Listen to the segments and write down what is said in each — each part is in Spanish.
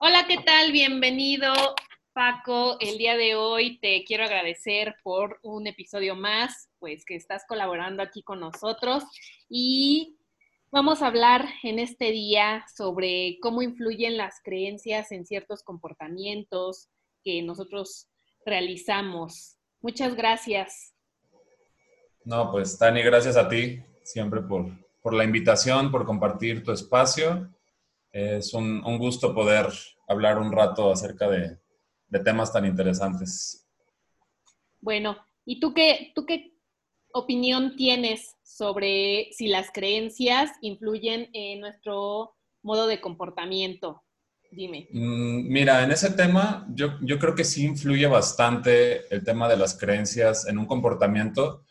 Hola, ¿qué tal? Bienvenido, Paco. El día de hoy te quiero agradecer por un episodio más, pues que estás colaborando aquí con nosotros y vamos a hablar en este día sobre cómo influyen las creencias en ciertos comportamientos que nosotros realizamos. Muchas gracias. No, pues Tani, gracias a ti siempre por, por la invitación, por compartir tu espacio. Es un, un gusto poder hablar un rato acerca de, de, temas tan interesantes. Bueno, ¿y tú qué, tú qué opinión tienes sobre si las creencias influyen en nuestro modo de comportamiento? Dime. Mm, mira, en ese tema yo, yo creo que sí influye bastante el tema de las creencias en un comportamiento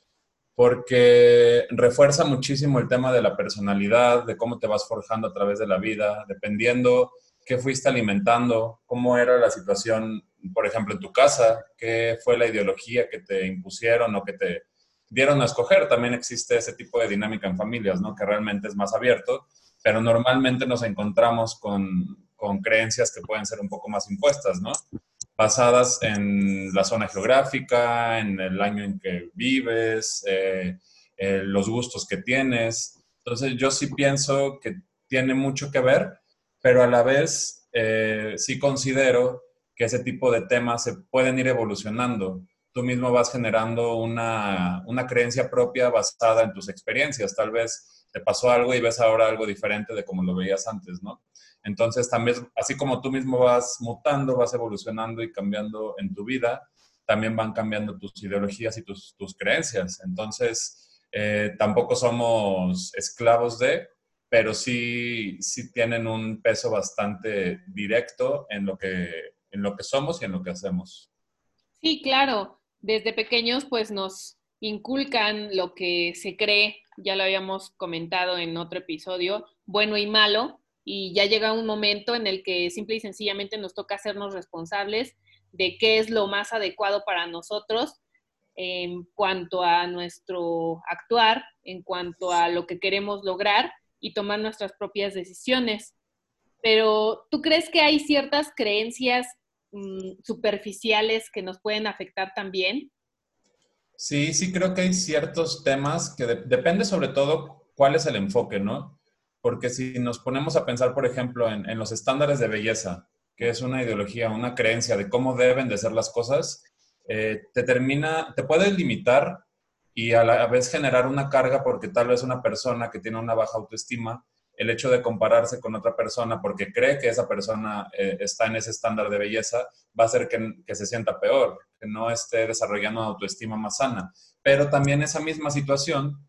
porque refuerza muchísimo el tema de la personalidad, de cómo te vas forjando a través de la vida, dependiendo qué fuiste alimentando, cómo era la situación, por ejemplo, en tu casa, qué fue la ideología que te impusieron o que te dieron a escoger. También existe ese tipo de dinámica en familias, ¿no? Que realmente es más abierto, pero normalmente nos encontramos con, con creencias que pueden ser un poco más impuestas, ¿no? Basadas en la zona geográfica, en el año en que vives, eh, eh, los gustos que tienes. Entonces yo sí pienso que tiene mucho que ver, pero a la vez eh, sí considero que ese tipo de temas se pueden ir evolucionando. Tú mismo vas generando una, una creencia propia basada en tus experiencias. Tal vez te pasó algo y ves ahora algo diferente de como lo veías antes, ¿no? Entonces, también, así como tú mismo vas mutando, vas evolucionando y cambiando en tu vida, también van cambiando tus ideologías y tus, creencias. Entonces, eh, tampoco somos esclavos de, pero sí, sí tienen un peso bastante directo en lo, que, en lo que somos y en lo que hacemos. Sí, claro. Desde pequeños, pues nos inculcan lo que se cree, ya lo habíamos comentado en otro episodio, bueno y malo, y ya llega un momento en el que simple y sencillamente nos toca hacernos responsables de qué es lo más adecuado para nosotros en cuanto a nuestro actuar, en cuanto a lo que queremos lograr y tomar nuestras propias decisiones. Pero ¿tú crees que hay ciertas creencias mm, superficiales que nos pueden afectar también? Sí, sí creo que hay ciertos temas que depende sobre todo cuál es el enfoque, ¿no? Porque si nos ponemos a pensar, por ejemplo, en, los estándares de belleza, que es una ideología, una creencia de cómo deben de ser las cosas, eh, te termina, te puede limitar y a la vez generar una carga porque tal vez una persona que tiene una baja autoestima, el hecho de compararse con otra persona porque cree que esa persona eh, está en ese estándar de belleza, va a hacer que, que, se sienta peor, que no esté desarrollando una autoestima más sana. Pero también esa misma situación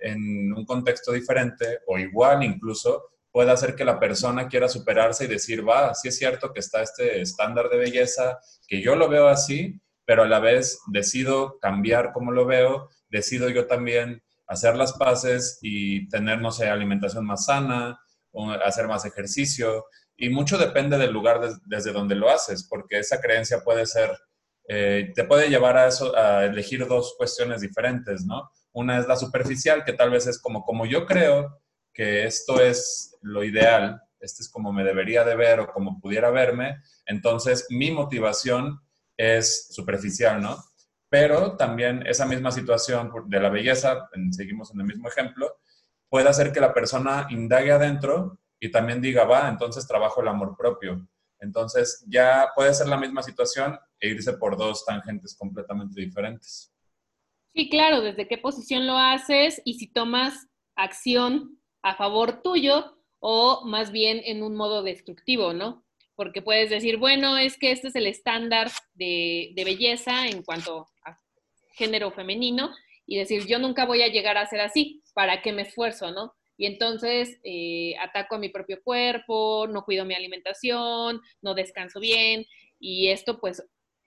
en un contexto diferente o igual incluso puede hacer que la persona quiera superarse y decir, va, sí es cierto que está este estándar de belleza, que yo lo veo así, pero a la vez decido cambiar como lo veo, decido yo también hacer las paces y tener, no sé, alimentación más sana, hacer más ejercicio. Y mucho depende del lugar desde donde lo haces, porque esa creencia puede ser, eh, te puede llevar a eso, a elegir dos cuestiones diferentes, ¿no? Una es la superficial, que tal vez es como, como yo creo que esto es lo ideal, este es como me debería de ver o como pudiera verme, entonces mi motivación es superficial, ¿no? Pero también esa misma situación de la belleza, seguimos en el mismo ejemplo, puede hacer que la persona indague adentro y también diga, va, entonces trabajo el amor propio. Entonces ya puede ser la misma situación e irse por dos tangentes completamente diferentes. Sí, claro, desde qué posición lo haces y si tomas acción a favor tuyo o más bien en un modo destructivo, ¿no? Porque puedes decir, bueno, es que este es el estándar de, belleza en cuanto a género femenino y decir, yo nunca voy a llegar a ser así, ¿para qué me esfuerzo, no? Y entonces eh, ataco a mi propio cuerpo, no cuido mi alimentación, no descanso bien y esto pues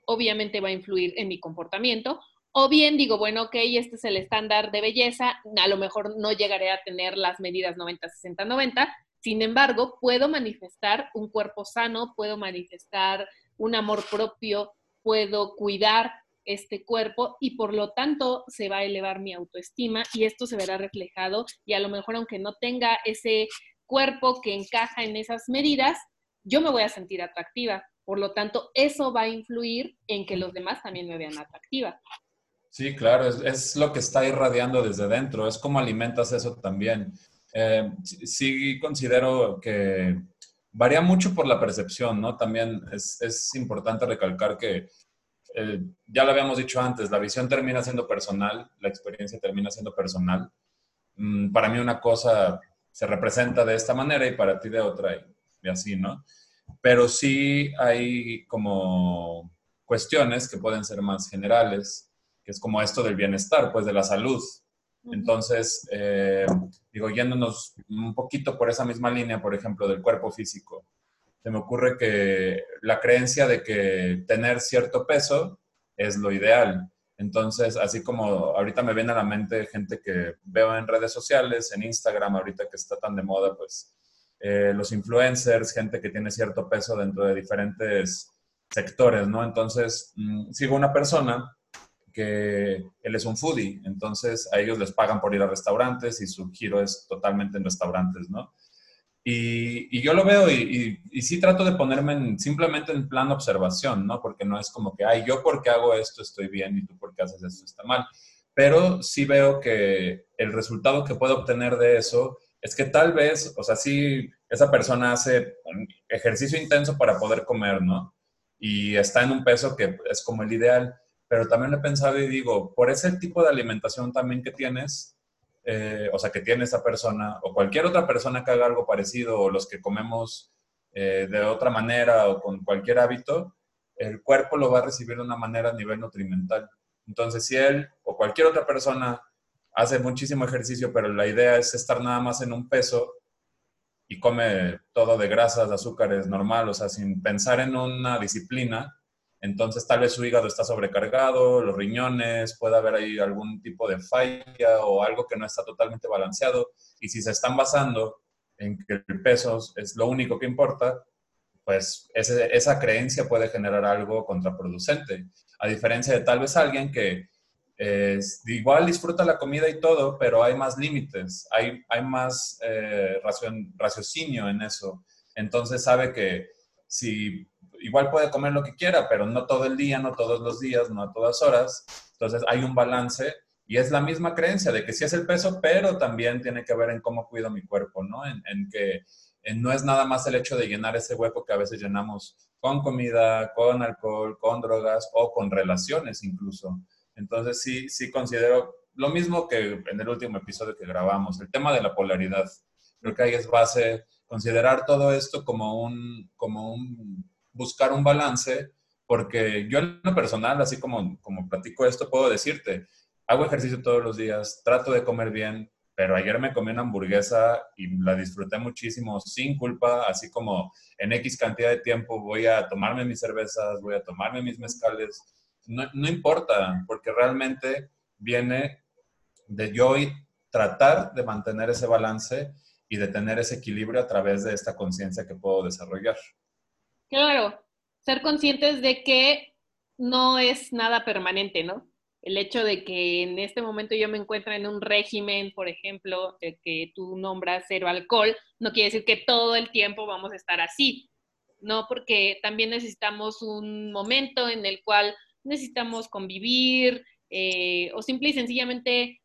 obviamente va a influir en mi comportamiento o bien digo, bueno, ok, este es el estándar de belleza, a lo mejor no llegaré a tener las medidas 90, 60, 90, sin embargo, puedo manifestar un cuerpo sano, puedo manifestar un amor propio, puedo cuidar este cuerpo y por lo tanto se va a elevar mi autoestima y esto se verá reflejado y a lo mejor aunque no tenga ese cuerpo que encaja en esas medidas, yo me voy a sentir atractiva. Por lo tanto, eso va a influir en que los demás también me vean atractiva. Sí, claro, es, lo que está irradiando desde dentro, es como alimentas eso también. Eh, sí considero que varía mucho por la percepción, ¿no? También es, importante recalcar que, eh, ya lo habíamos dicho antes, la visión termina siendo personal, la experiencia termina siendo personal. Mm, para mí una cosa se representa de esta manera y para ti de otra y, así, ¿no? Pero sí hay como cuestiones que pueden ser más generales, que es como esto del bienestar, pues de la salud. Entonces, eh, digo, yéndonos un poquito por esa misma línea, por ejemplo, del cuerpo físico, se me ocurre que la creencia de que tener cierto peso es lo ideal. Entonces, así como ahorita me viene a la mente gente que veo en redes sociales, en Instagram, ahorita que está tan de moda, pues eh, los influencers, gente que tiene cierto peso dentro de diferentes sectores, ¿no? Entonces, mm, sigo una persona que él es un foodie, entonces a ellos les pagan por ir a restaurantes y su giro es totalmente en restaurantes, ¿no? Y, yo lo veo y, y, sí trato de ponerme simplemente en plan observación, ¿no? Porque no es como que, ay, yo porque hago esto estoy bien y tú porque haces esto está mal. Pero sí veo que el resultado que puedo obtener de eso es que tal vez, o sea, sí, esa persona hace ejercicio intenso para poder comer, ¿no? Y está en un peso que es como el ideal pero también he pensado y digo, por ese tipo de alimentación también que tienes, eh, o sea, que tiene esa persona, o cualquier otra persona que haga algo parecido, o los que comemos eh, de otra manera o con cualquier hábito, el cuerpo lo va a recibir de una manera a nivel nutrimental. Entonces, si él o cualquier otra persona hace muchísimo ejercicio, pero la idea es estar nada más en un peso y come todo de grasas, de azúcares, normal, o sea, sin pensar en una disciplina, entonces tal vez su hígado está sobrecargado, los riñones, puede haber ahí algún tipo de falla o algo que no está totalmente balanceado. Y si se están basando en que el peso es lo único que importa, pues esa creencia puede generar algo contraproducente. A diferencia de tal vez alguien que igual disfruta la comida y todo, pero hay más límites, hay, hay más eh, raciocinio en eso. Entonces sabe que si igual puede comer lo que quiera, pero no todo el día, no todos los días, no a todas horas. Entonces hay un balance y es la misma creencia de que sí es el peso, pero también tiene que ver en cómo cuido mi cuerpo, ¿no? En, que no es nada más el hecho de llenar ese hueco que a veces llenamos con comida, con alcohol, con drogas o con relaciones incluso. Entonces sí, sí considero lo mismo que en el último episodio que grabamos, el tema de la polaridad. Creo que ahí es base considerar todo esto como un, como un buscar un balance, porque yo en lo personal, así como, como platico esto, puedo decirte, hago ejercicio todos los días, trato de comer bien, pero ayer me comí una hamburguesa y la disfruté muchísimo sin culpa, así como en X cantidad de tiempo voy a tomarme mis cervezas, voy a tomarme mis mezcales, no, no importa, porque realmente viene de yo tratar de mantener ese balance y de tener ese equilibrio a través de esta conciencia que puedo desarrollar. Claro, ser conscientes de que no es nada permanente, ¿no? El hecho de que en este momento yo me encuentro en un régimen, por ejemplo, de que tú nombras cero alcohol, no quiere decir que todo el tiempo vamos a estar así, ¿no? Porque también necesitamos un momento en el cual necesitamos convivir eh, o simple y sencillamente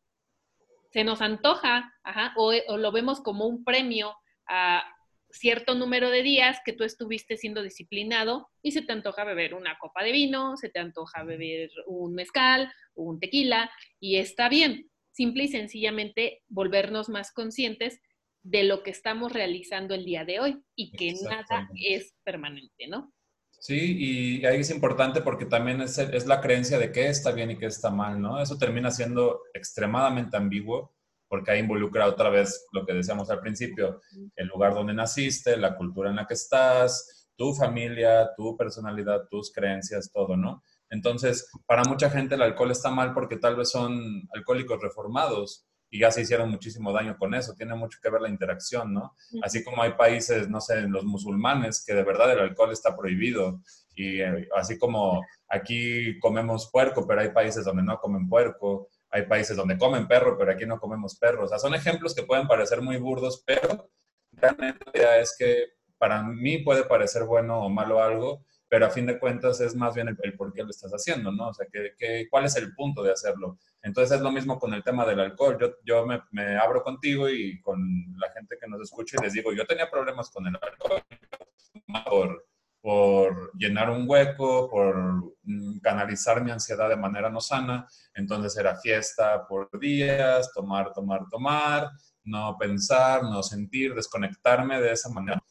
se nos antoja, o, o, lo vemos como un premio a, cierto número de días que tú estuviste siendo disciplinado y se te antoja beber una copa de vino, se te antoja beber un mezcal, un tequila, y está bien. Simple y sencillamente volvernos más conscientes de lo que estamos realizando el día de hoy y que nada es permanente, ¿no? Sí, y ahí es importante porque también es, es la creencia de qué está bien y qué está mal, ¿no? Eso termina siendo extremadamente ambiguo porque ahí involucra otra vez lo que decíamos al principio, el lugar donde naciste, la cultura en la que estás, tu familia, tu personalidad, tus creencias, todo, ¿no? Entonces, para mucha gente el alcohol está mal porque tal vez son alcohólicos reformados y ya se hicieron muchísimo daño con eso. Tiene mucho que ver la interacción, ¿no? Así como hay países, no sé, los musulmanes, que de verdad el alcohol está prohibido. Y eh, así como aquí comemos puerco, pero hay países donde no comen puerco hay países donde comen perro, pero aquí no comemos perro. O sea, son ejemplos que pueden parecer muy burdos, pero realmente la idea es que para mí puede parecer bueno o malo algo, pero a fin de cuentas es más bien el, por qué lo estás haciendo, ¿no? O sea, que, ¿cuál es el punto de hacerlo? Entonces es lo mismo con el tema del alcohol. Yo, yo me, me, abro contigo y con la gente que nos escucha y les digo, yo tenía problemas con el alcohol por, por llenar un hueco, por mm, canalizar mi ansiedad de manera no sana. Entonces era fiesta por días, tomar, tomar, tomar, no pensar, no sentir, desconectarme de esa manera.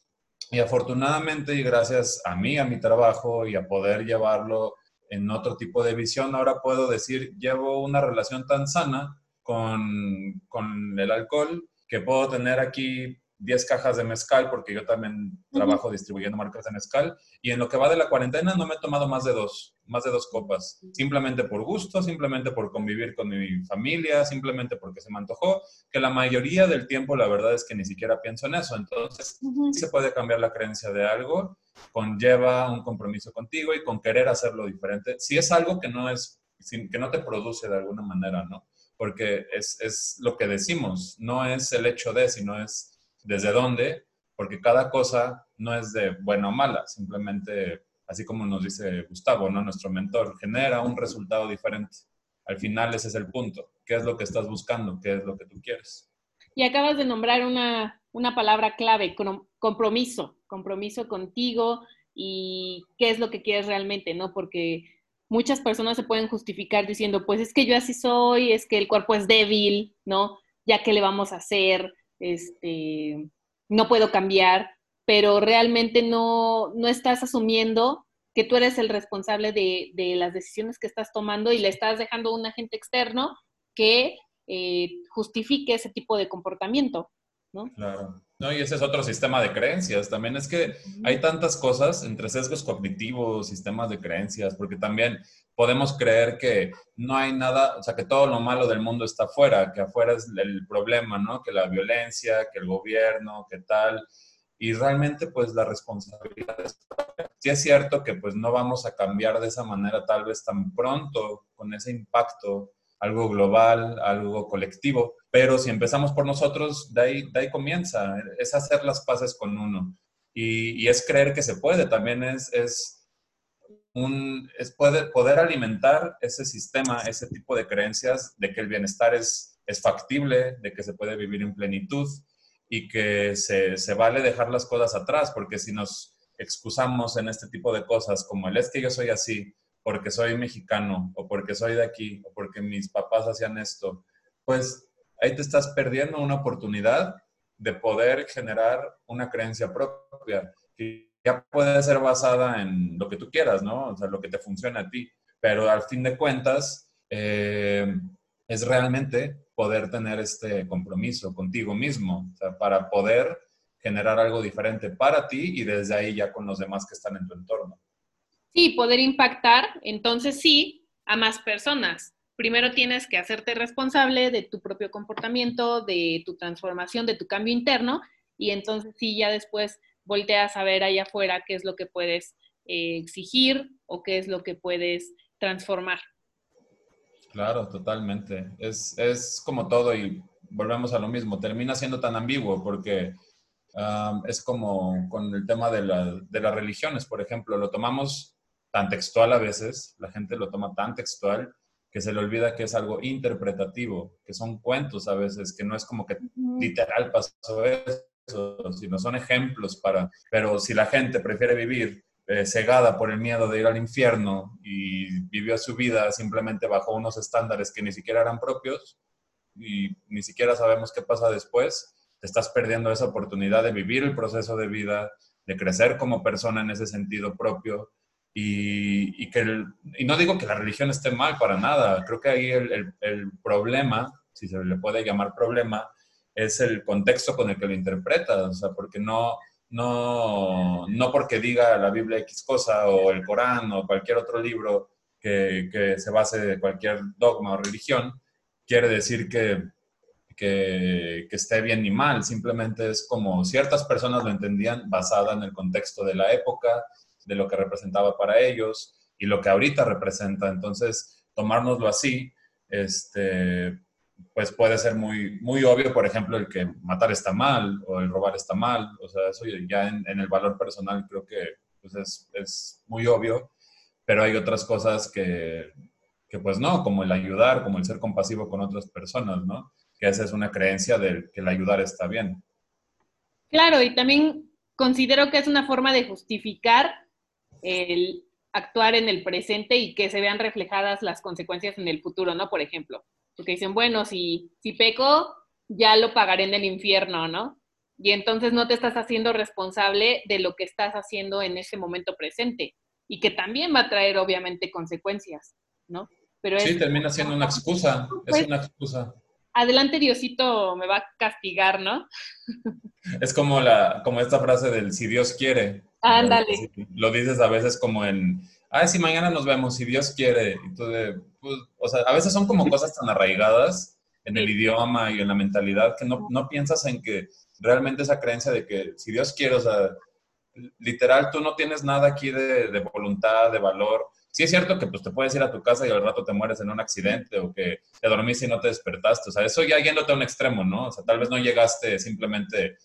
Y afortunadamente y gracias a mí, a mi trabajo y a poder llevarlo en otro tipo de visión, ahora puedo decir, llevo una relación tan sana con, con el alcohol que puedo tener aquí 10 cajas de mezcal, porque yo también trabajo distribuyendo marcas de mezcal, y en lo que va de la cuarentena no me he tomado más de dos, más de dos copas, simplemente por gusto, simplemente por convivir con mi familia, simplemente porque se me antojó, que la mayoría del tiempo la verdad es que ni siquiera pienso en eso, entonces se puede cambiar la creencia de algo, conlleva un compromiso contigo y con querer hacerlo diferente, si es algo que no es, que no te produce de alguna manera, ¿no? Porque es, es lo que decimos, no es el hecho de, sino es desde dónde, porque cada cosa no es de buena o mala, simplemente, así como nos dice Gustavo, ¿no? nuestro mentor, genera un resultado diferente. Al final ese es el punto. ¿Qué es lo que estás buscando? ¿Qué es lo que tú quieres? Y acabas de nombrar una, una palabra clave, compromiso, compromiso contigo y qué es lo que quieres realmente, ¿no? Porque muchas personas se pueden justificar diciendo, pues es que yo así soy, es que el cuerpo es débil, ¿no? Ya que le vamos a hacer, este, no puedo cambiar, pero realmente no, no estás asumiendo que tú eres el responsable de, de, las decisiones que estás tomando y le estás dejando a un agente externo que eh, justifique ese tipo de comportamiento, ¿no? Claro. No, y ese es otro sistema de creencias. También es que hay tantas cosas entre sesgos cognitivos, sistemas de creencias, porque también podemos creer que no hay nada, o sea, que todo lo malo del mundo está afuera, que afuera es el problema, ¿no? Que la violencia, que el gobierno, que tal. Y realmente, pues, la responsabilidad es... Sí es cierto que, pues, no vamos a cambiar de esa manera tal vez tan pronto, con ese impacto, algo global, algo colectivo, pero si empezamos por nosotros, de ahí, de ahí comienza, es hacer las paces con uno. Y, y es creer que se puede, también es... es un, es poder, poder alimentar ese sistema, ese tipo de creencias de que el bienestar es, es factible, de que se puede vivir en plenitud y que se, se vale dejar las cosas atrás, porque si nos excusamos en este tipo de cosas, como el es que yo soy así, porque soy mexicano, o porque soy de aquí, o porque mis papás hacían esto, pues ahí te estás perdiendo una oportunidad de poder generar una creencia propia ya puede ser basada en lo que tú quieras, ¿no? O sea, lo que te funciona a ti. Pero al fin de cuentas, eh, es realmente poder tener este compromiso contigo mismo, para poder generar algo diferente para ti y desde ahí ya con los demás que están en tu entorno. Sí, poder impactar, entonces sí, a más personas. Primero tienes que hacerte responsable de tu propio comportamiento, de tu transformación, de tu cambio interno, y entonces sí, ya después volteas a ver allá afuera qué es lo que puedes eh, exigir o qué es lo que puedes transformar. Claro, totalmente. Es, es como todo y volvemos a lo mismo. Termina siendo tan ambiguo porque es como con el tema de, de las religiones, por ejemplo, lo tomamos tan textual a veces, la gente lo toma tan textual que se le olvida que es algo interpretativo, que son cuentos a veces, que no es como que literal pasó eso, sino son ejemplos para, pero si la gente prefiere vivir eh, cegada por el miedo de ir al infierno y vivió su vida simplemente bajo unos estándares que ni siquiera eran propios y ni siquiera sabemos qué pasa después, te estás perdiendo esa oportunidad de vivir el proceso de vida, de crecer como persona en ese sentido propio. Y, y que y no digo que la religión esté mal para nada, creo que ahí el, el, el problema, si se le puede llamar problema, es el contexto con el que lo interpretas, o sea, porque no, no, no porque diga la Biblia X cosa o el Corán o cualquier otro libro que, que se base de cualquier dogma o religión, quiere decir que, que, que, esté bien ni mal, simplemente es como ciertas personas lo entendían basada en el contexto de la época, de lo que representaba para ellos y lo que ahorita representa. Entonces, tomárnoslo así, este, pues puede ser muy, muy obvio, por ejemplo, el que matar está mal o el robar está mal. O sea, eso ya en, el valor personal creo que pues es, es, muy obvio, pero hay otras cosas que, que, pues no, como el ayudar, como el ser compasivo con otras personas, ¿no? Que esa es una creencia de que el ayudar está bien. Claro, y también considero que es una forma de justificar el actuar en el presente y que se vean reflejadas las consecuencias en el futuro, ¿no? Por ejemplo, porque dicen, bueno, si, si peco, ya lo pagaré en el infierno, ¿no? Y entonces no te estás haciendo responsable de lo que estás haciendo en ese momento presente y que también va a traer obviamente consecuencias, ¿no? Pero sí, termina siendo una excusa, es pues, una excusa. Adelante Diosito me va a castigar, ¿no? Es como, la, como esta frase del si Dios quiere. Ándale. Lo dices a veces como en, ay, si mañana nos vemos, si Dios quiere. Y pues, o sea, a veces son como cosas tan arraigadas en el idioma y en la mentalidad que no, no piensas en que realmente esa creencia de que si Dios quiere, o sea, literal, tú no tienes nada aquí de, de, voluntad, de valor. Sí es cierto que pues, te puedes ir a tu casa y al rato te mueres en un accidente o que te dormiste y no te despertaste. O sea, eso ya yéndote a un extremo, ¿no? O sea, tal vez no llegaste simplemente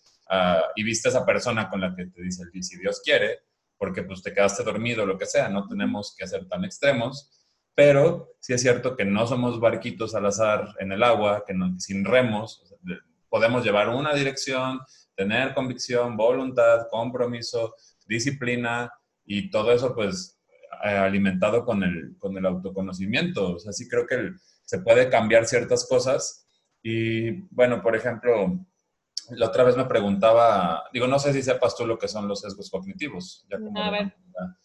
y viste a esa persona con la que te dice, si Dios quiere, porque pues te quedaste dormido lo que sea, no tenemos que ser tan extremos, pero sí es cierto que no somos barquitos al azar en el agua, que sin remos, podemos llevar una dirección, tener convicción, voluntad, compromiso, disciplina y todo eso pues eh, alimentado con el, con el autoconocimiento. O sea, sí creo que se puede cambiar ciertas cosas y bueno, por ejemplo, la otra vez me preguntaba, digo, no sé si sepas tú lo que son los sesgos cognitivos. a ver,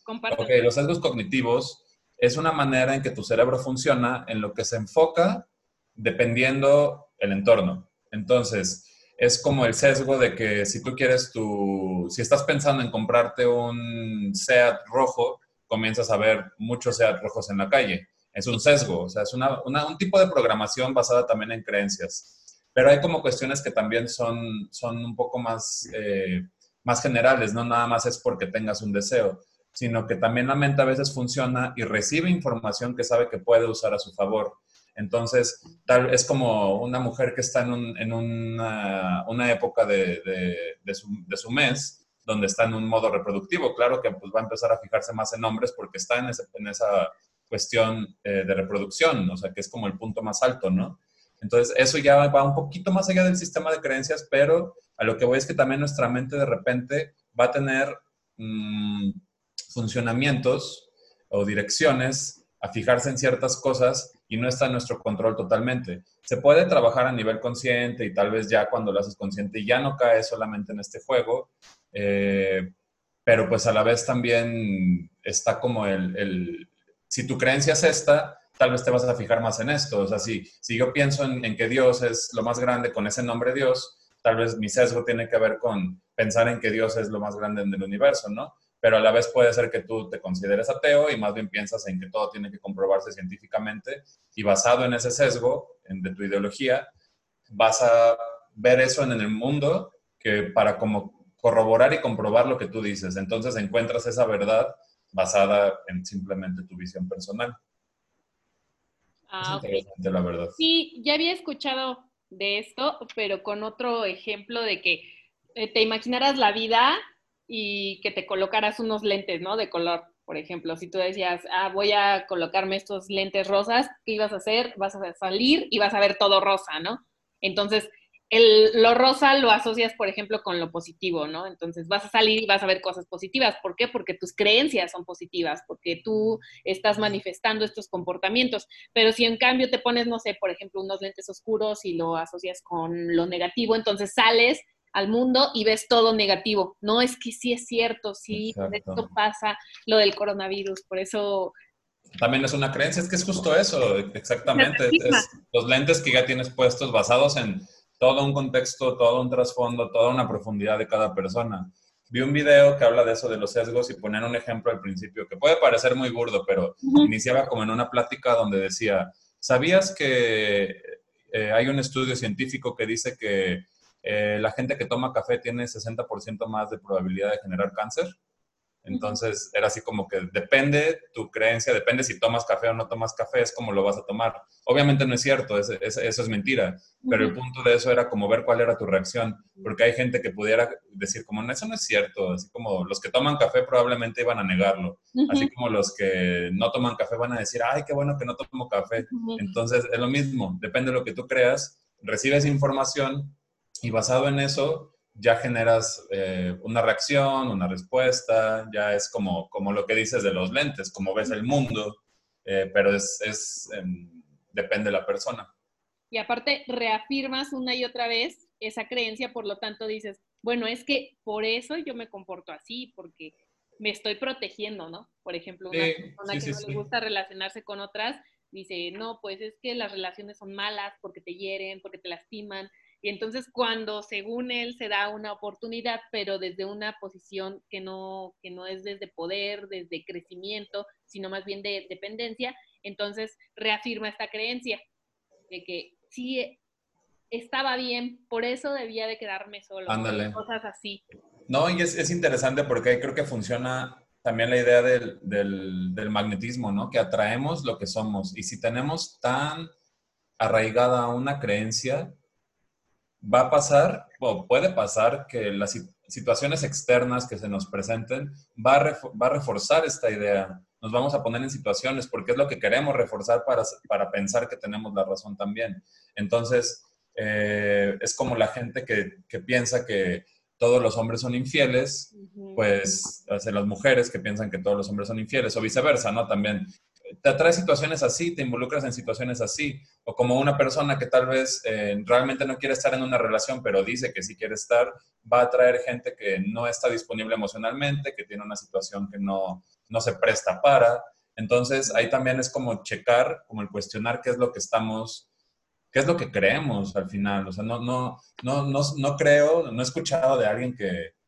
comparte. Ok, los sesgos cognitivos es una manera en que tu cerebro funciona en lo que se enfoca dependiendo el entorno. Entonces, es como el sesgo de que si tú quieres tu, si estás pensando en comprarte un SEAT rojo, comienzas a ver muchos SEAT rojos en la calle. Es un sesgo, o sea, es un tipo de programación basada también en creencias pero hay como cuestiones que también son, son un poco más, eh, más generales, no nada más es porque tengas un deseo, sino que también la mente a veces funciona y recibe información que sabe que puede usar a su favor. Entonces, tal es como una mujer que está en, un, en una, una, época de, de, su, de, su, mes, donde está en un modo reproductivo. Claro que pues, va a empezar a fijarse más en hombres porque está en, en esa cuestión eh, de reproducción, o sea, que es como el punto más alto, ¿no? Entonces, eso ya va un poquito más allá del sistema de creencias, pero a lo que voy es que también nuestra mente de repente va a tener mm, funcionamientos o direcciones a fijarse en ciertas cosas y no está en nuestro control totalmente. Se puede trabajar a nivel consciente y tal vez ya cuando lo haces consciente ya no cae solamente en este juego, eh, pero pues a la vez también está como el, el, si tu creencia es esta, tal vez te vas a fijar más en esto. O sea, si, si yo pienso en, que Dios es lo más grande con ese nombre Dios, tal vez mi sesgo tiene que ver con pensar en que Dios es lo más grande en el universo, ¿no? Pero a la vez puede ser que tú te consideres ateo y más bien piensas en que todo tiene que comprobarse científicamente y basado en ese sesgo en, de tu ideología, vas a ver eso en el mundo que para como corroborar y comprobar lo que tú dices. Entonces encuentras esa verdad basada en simplemente tu visión personal. Ah, la verdad. Sí, ya había escuchado de esto, pero con otro ejemplo de que eh, te imaginarás la vida y que te colocaras unos lentes, ¿no? De color, por ejemplo. Si tú decías, ah, voy a colocarme estos lentes rosas, ¿qué ibas a hacer? Vas a salir y vas a ver todo rosa, ¿no? Entonces, el, lo rosa lo asocias, por ejemplo, con lo positivo, ¿no? Entonces vas a salir y vas a ver cosas positivas. ¿Por qué? Porque tus creencias son positivas, porque tú estás manifestando estos comportamientos. Pero si en cambio te pones, no sé, por ejemplo, unos lentes oscuros y lo asocias con lo negativo, entonces sales al mundo y ves todo negativo. No es que sí es cierto, sí, esto pasa lo del coronavirus, por eso también es una creencia, es que es justo eso, exactamente. los lentes que ya tienes puestos basados en todo un contexto, todo un trasfondo, toda una profundidad de cada persona. Vi un video que habla de eso, de los sesgos, y ponen un ejemplo al principio que puede parecer muy burdo, pero iniciaba como en una plática donde decía, ¿sabías que eh, hay un estudio científico que dice que eh, la gente que toma café tiene 60% más de probabilidad de generar cáncer? Entonces era así como que depende tu creencia, depende si tomas café o no tomas café, es como lo vas a tomar. Obviamente no es cierto, eso es mentira, pero el punto de eso era como ver cuál era tu reacción, porque hay gente que pudiera decir como, no, eso no es cierto, así como los que toman café probablemente iban a negarlo, así como los que no toman café van a decir, ay, qué bueno que no tomo café. Entonces es lo mismo, depende de lo que tú creas, recibes información y basado en eso ya generas eh, una reacción, una respuesta, ya es como, como lo que dices de los lentes, como ves el mundo, eh, pero es, es em, depende de la persona. Y aparte reafirmas una y otra vez esa creencia, por lo tanto dices, bueno, es que por eso yo me comporto así, porque me estoy protegiendo, ¿no? Por ejemplo, una persona que no le gusta relacionarse con otras dice, no, pues es que las relaciones son malas porque te hieren, porque te lastiman, y entonces cuando según él se da una oportunidad, pero desde una posición que no, que no es desde poder, desde crecimiento, sino más bien de dependencia, entonces reafirma esta creencia de que sí estaba bien, por eso debía de quedarme solo. Ándale. Cosas así. No, y es, es, interesante porque creo que funciona también la idea del, del, del magnetismo, ¿no? Que atraemos lo que somos. Y si tenemos tan arraigada una creencia, va a pasar o puede pasar que las situaciones externas que se nos presenten va a, reforzar esta idea. Nos vamos a poner en situaciones porque es lo que queremos reforzar para, para pensar que tenemos la razón también. Entonces, eh, es como la gente que, que, piensa que todos los hombres son infieles, pues, las mujeres que piensan que todos los hombres son infieles, o viceversa, ¿no? También te atrae situaciones así, te involucras en situaciones así, o como una persona que tal vez eh, realmente no quiere estar en una relación, pero dice que sí quiere estar, va a atraer gente que no está disponible emocionalmente, que tiene una situación que no, no se presta para. Entonces, ahí también es como checar, como el cuestionar qué es lo que estamos, qué es lo que creemos al final. O sea, no, no, no, no, no creo, no he escuchado de alguien que,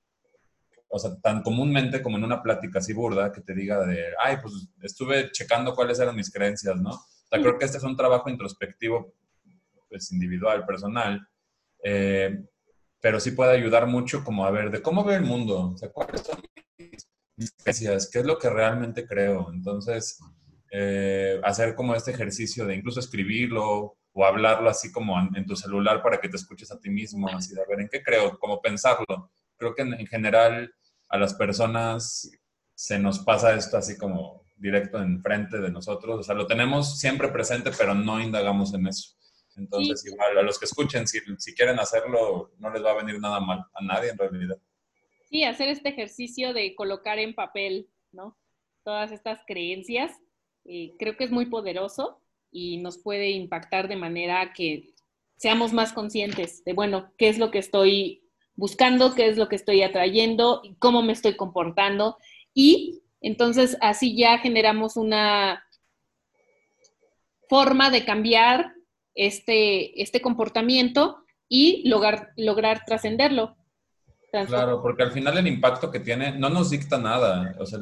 o sea, tan comúnmente como en una plática así burda, que te diga de, ay, pues estuve checando cuáles eran mis creencias, ¿no? O sea, creo que este es un trabajo introspectivo, pues individual, personal, eh, pero sí puede ayudar mucho como a ver de cómo veo el mundo, o sea, cuáles son mis creencias, qué es lo que realmente creo. Entonces, eh, hacer como este ejercicio de incluso escribirlo o hablarlo así como en, tu celular para que te escuches a ti mismo, así de a ver en qué creo, como pensarlo. Creo que en general a las personas se nos pasa esto así como directo enfrente de nosotros. O sea, lo tenemos siempre presente, pero no indagamos en eso. Entonces, igual, a los que escuchen, si, si, quieren hacerlo, no les va a venir nada mal, a nadie en realidad. Sí, hacer este ejercicio de colocar en papel, ¿no? Todas estas creencias, eh, creo que es muy poderoso y nos puede impactar de manera que seamos más conscientes de, bueno, qué es lo que estoy buscando qué es lo que estoy atrayendo, y cómo me estoy comportando y entonces así ya generamos una forma de cambiar este, este comportamiento y lograr, lograr trascenderlo. Claro, porque al final el impacto que tiene no nos dicta nada. O sea,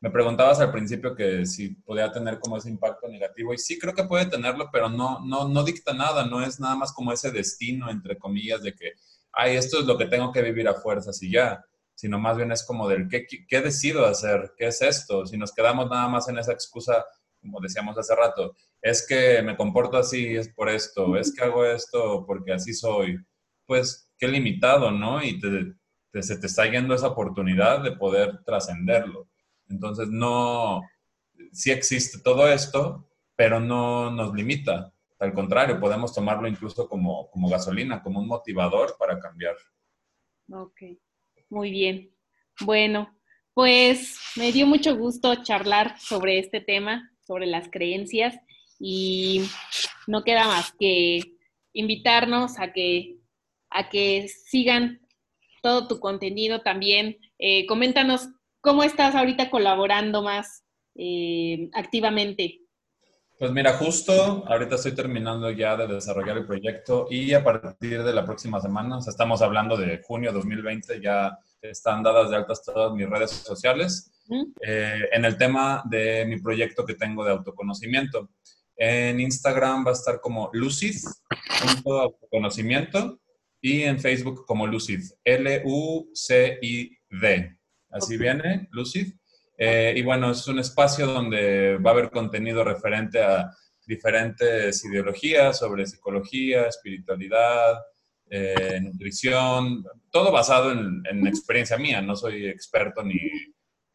me preguntabas al principio que si podía tener como ese impacto negativo y sí creo que puede tenerlo, pero no, no, no dicta nada, no es nada más como ese destino, entre comillas, de que ay, esto es lo que tengo que vivir a fuerzas y ya, sino más bien es como del qué, qué decido hacer, qué es esto. Si nos quedamos nada más en esa excusa, como decíamos hace rato, es que me comporto así, es por esto, es que hago esto porque así soy, pues qué limitado, ¿no? Y te, se te está yendo esa oportunidad de poder trascenderlo. Entonces, no, sí existe todo esto, pero no nos limita. Al contrario, podemos tomarlo incluso como, como gasolina, como un motivador para cambiar. Ok, muy bien. Bueno, pues me dio mucho gusto charlar sobre este tema, sobre las creencias y no queda más que invitarnos a que, a que sigan todo tu contenido también. Eh, coméntanos cómo estás ahorita colaborando más eh, activamente pues mira, justo ahorita estoy terminando ya de desarrollar el proyecto y a partir de la próxima semana, o sea, estamos hablando de junio 2020, ya están dadas de altas todas mis redes sociales eh, en el tema de mi proyecto que tengo de autoconocimiento. En Instagram va a estar como Lucid, autoconocimiento, y en Facebook como Lucid, L-U-C-I-D. así viene, Lucid. Eh, y bueno, es un espacio donde va a haber contenido referente a diferentes ideologías sobre psicología, espiritualidad, eh, nutrición, todo basado en, experiencia mía. No soy experto ni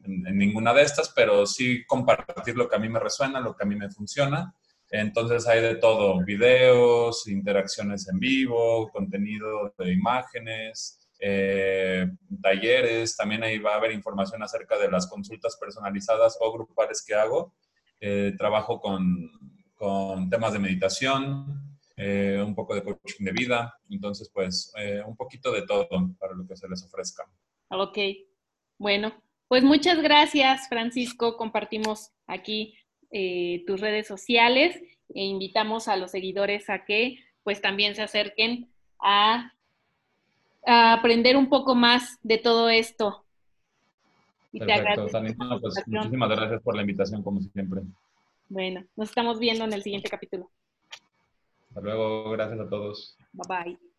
en, ninguna de estas, pero sí compartir lo que a mí me resuena, lo que a mí me funciona. Entonces hay de todo, videos, interacciones en vivo, contenido de imágenes, eh, talleres, también ahí va a haber información acerca de las consultas personalizadas o grupales que hago. Eh, trabajo con, con, temas de meditación, eh, un poco de coaching de vida, entonces pues un poquito de todo para lo que se les ofrezca. Ok, bueno, pues muchas gracias Francisco, compartimos aquí tus redes sociales e invitamos a los seguidores a que pues también se acerquen a aprender un poco más de todo esto. Y Perfecto, pues, muchísimas gracias por la invitación, como siempre. Bueno, nos estamos viendo en el siguiente capítulo. Hasta luego, gracias a todos. Bye bye.